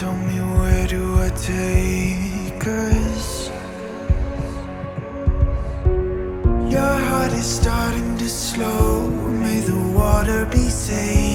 Tell me, where do I take us? Your heart is starting to slow. May the water be safe.